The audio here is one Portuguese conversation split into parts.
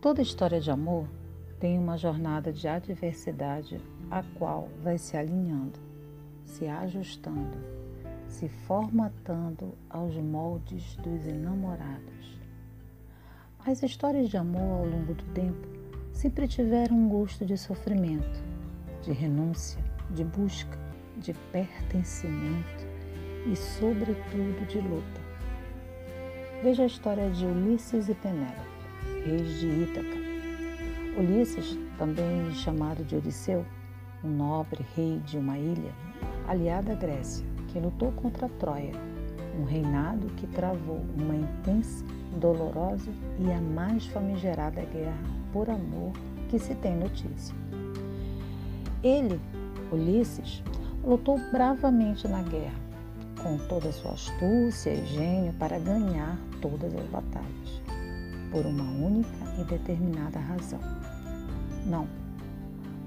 Toda história de amor tem uma jornada de adversidade a qual vai se alinhando, se ajustando, se formatando aos moldes dos enamorados. As histórias de amor ao longo do tempo sempre tiveram um gosto de sofrimento, de renúncia, de busca, de pertencimento e, sobretudo, de luta. Veja a história de Ulisses e Penélope, reis de Ítaca. Ulisses, também chamado de Odisseu, um nobre rei de uma ilha aliada à Grécia, que lutou contra Troia, um reinado que travou uma intensa, dolorosa e a mais famigerada guerra por amor que se tem notícia. Ele, Ulisses, lutou bravamente na guerra, com toda a sua astúcia e gênio para ganhar todas as batalhas, por uma única e determinada razão. Não,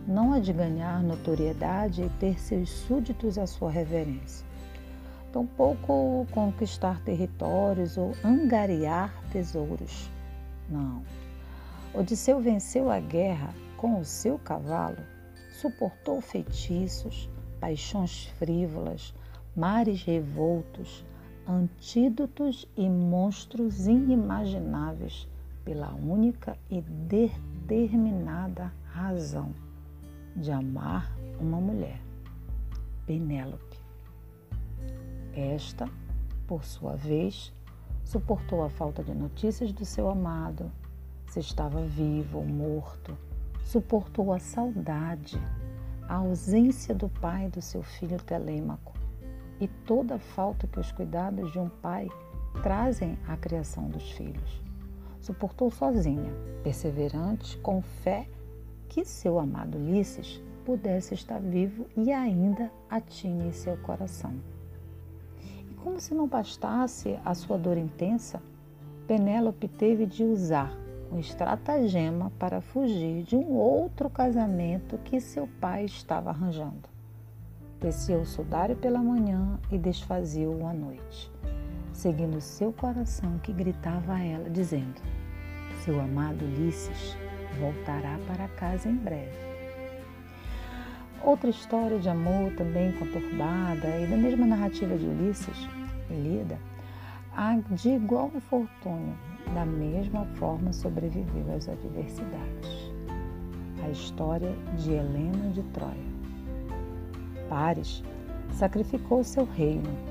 não a de ganhar notoriedade e ter seus súditos à sua reverência, tampouco conquistar territórios ou angariar tesouros. Não. Odisseu venceu a guerra com o seu cavalo, suportou feitiços, paixões frívolas, mares revoltos, antídotos e monstros inimagináveis pela única e determinada razão de amar uma mulher, Penélope. Esta, por sua vez, suportou a falta de notícias do seu amado, se estava vivo ou morto, suportou a saudade, a ausência do pai do seu filho Telêmaco e toda a falta que os cuidados de um pai trazem à criação dos filhos. Suportou sozinha, perseverante, com fé que seu amado Ulisses pudesse estar vivo e ainda atine seu coração. E como se não bastasse a sua dor intensa, Penélope teve de usar um estratagema para fugir de um outro casamento que seu pai estava arranjando. Descia o sudário pela manhã e desfazia-o à noite, seguindo seu coração que gritava a ela, dizendo: Seu amado Ulisses voltará para casa em breve. Outra história de amor também conturbada e da mesma narrativa de Ulisses, Elida, há de igual infortúnio, da mesma forma sobreviveu às adversidades. A história de Helena de Troia. Pares sacrificou seu reino,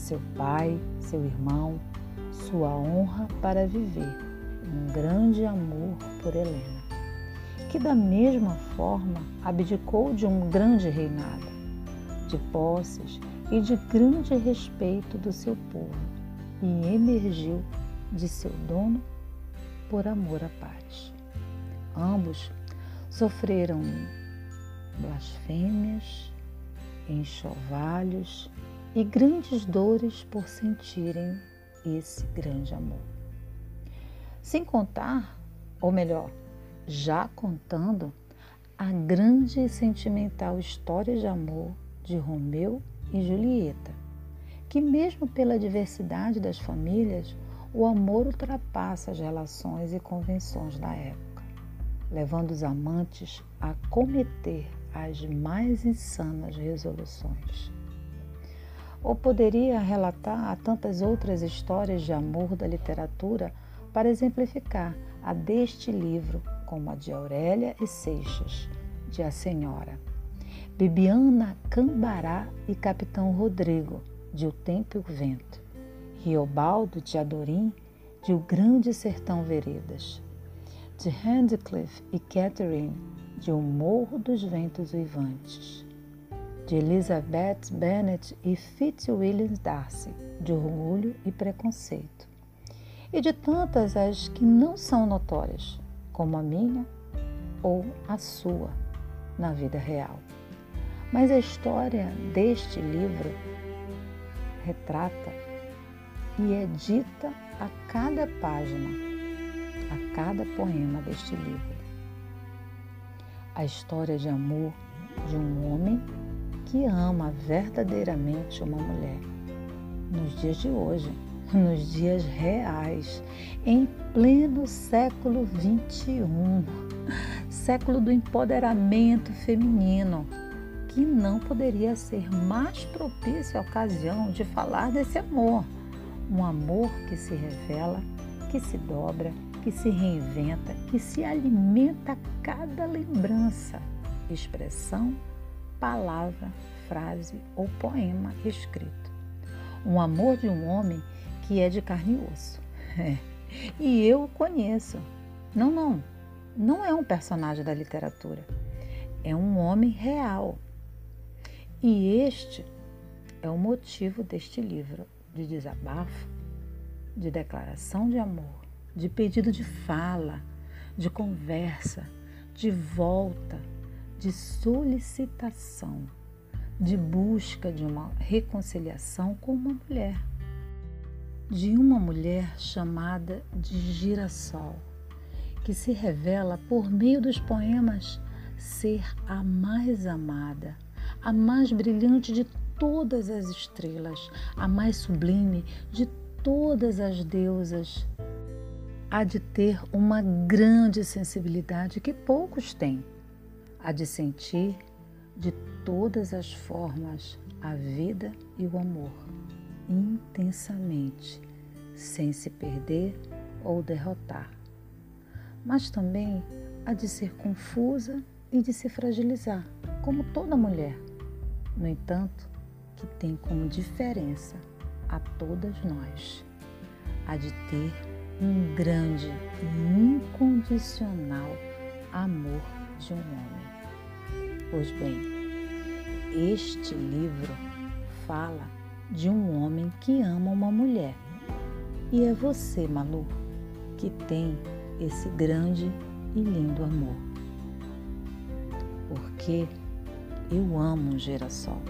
seu pai, seu irmão, sua honra para viver um grande amor por Helena que da mesma forma abdicou de um grande reinado, de posses e de grande respeito do seu povo e emergiu de seu dono por amor à paz. Ambos sofreram blasfêmias, enxovalhos e grandes dores por sentirem esse grande amor. Sem contar, ou melhor, já contando a grande e sentimental história de amor de Romeu e Julieta, que, mesmo pela diversidade das famílias, o amor ultrapassa as relações e convenções da época, levando os amantes a cometer as mais insanas resoluções. Ou poderia relatar a tantas outras histórias de amor da literatura para exemplificar a deste livro como a de Aurélia e Seixas, de A Senhora, Bibiana Cambará e Capitão Rodrigo, de O Tempo e o Vento, Riobaldo de Adorim, de O Grande Sertão Veredas, de Handcliffe e Catherine, de O Morro dos Ventos Uivantes, de Elizabeth Bennet e Fitzwilliam Darcy, de Orgulho e Preconceito, e de tantas as que não são notórias, como a minha ou a sua na vida real. Mas a história deste livro retrata e é dita a cada página, a cada poema deste livro. A história de amor de um homem que ama verdadeiramente uma mulher. Nos dias de hoje, nos dias reais, em pleno século XXI, século do empoderamento feminino, que não poderia ser mais propícia a ocasião de falar desse amor. Um amor que se revela, que se dobra, que se reinventa, que se alimenta a cada lembrança, expressão, palavra, frase ou poema escrito. Um amor de um homem que é de carne e osso. E eu o conheço. Não, não. Não é um personagem da literatura. É um homem real. E este é o motivo deste livro de desabafo, de declaração de amor, de pedido de fala, de conversa, de volta, de solicitação, de busca de uma reconciliação com uma mulher, de uma mulher chamada de girassol, que se revela por meio dos poemas ser a mais amada, a mais brilhante de todas as estrelas, a mais sublime de todas as deusas. Há de ter uma grande sensibilidade que poucos têm, há de sentir de todas as formas a vida e o amor, intensamente, sem se perder ou derrotar. Mas também há de ser confusa e de se fragilizar, como toda mulher. No entanto, que tem como diferença a todas nós, há de ter um grande e incondicional amor de um homem. Pois bem, este livro fala de um homem que ama uma mulher. E é você, Malu, que tem esse grande e lindo amor. Porque eu amo um girassol.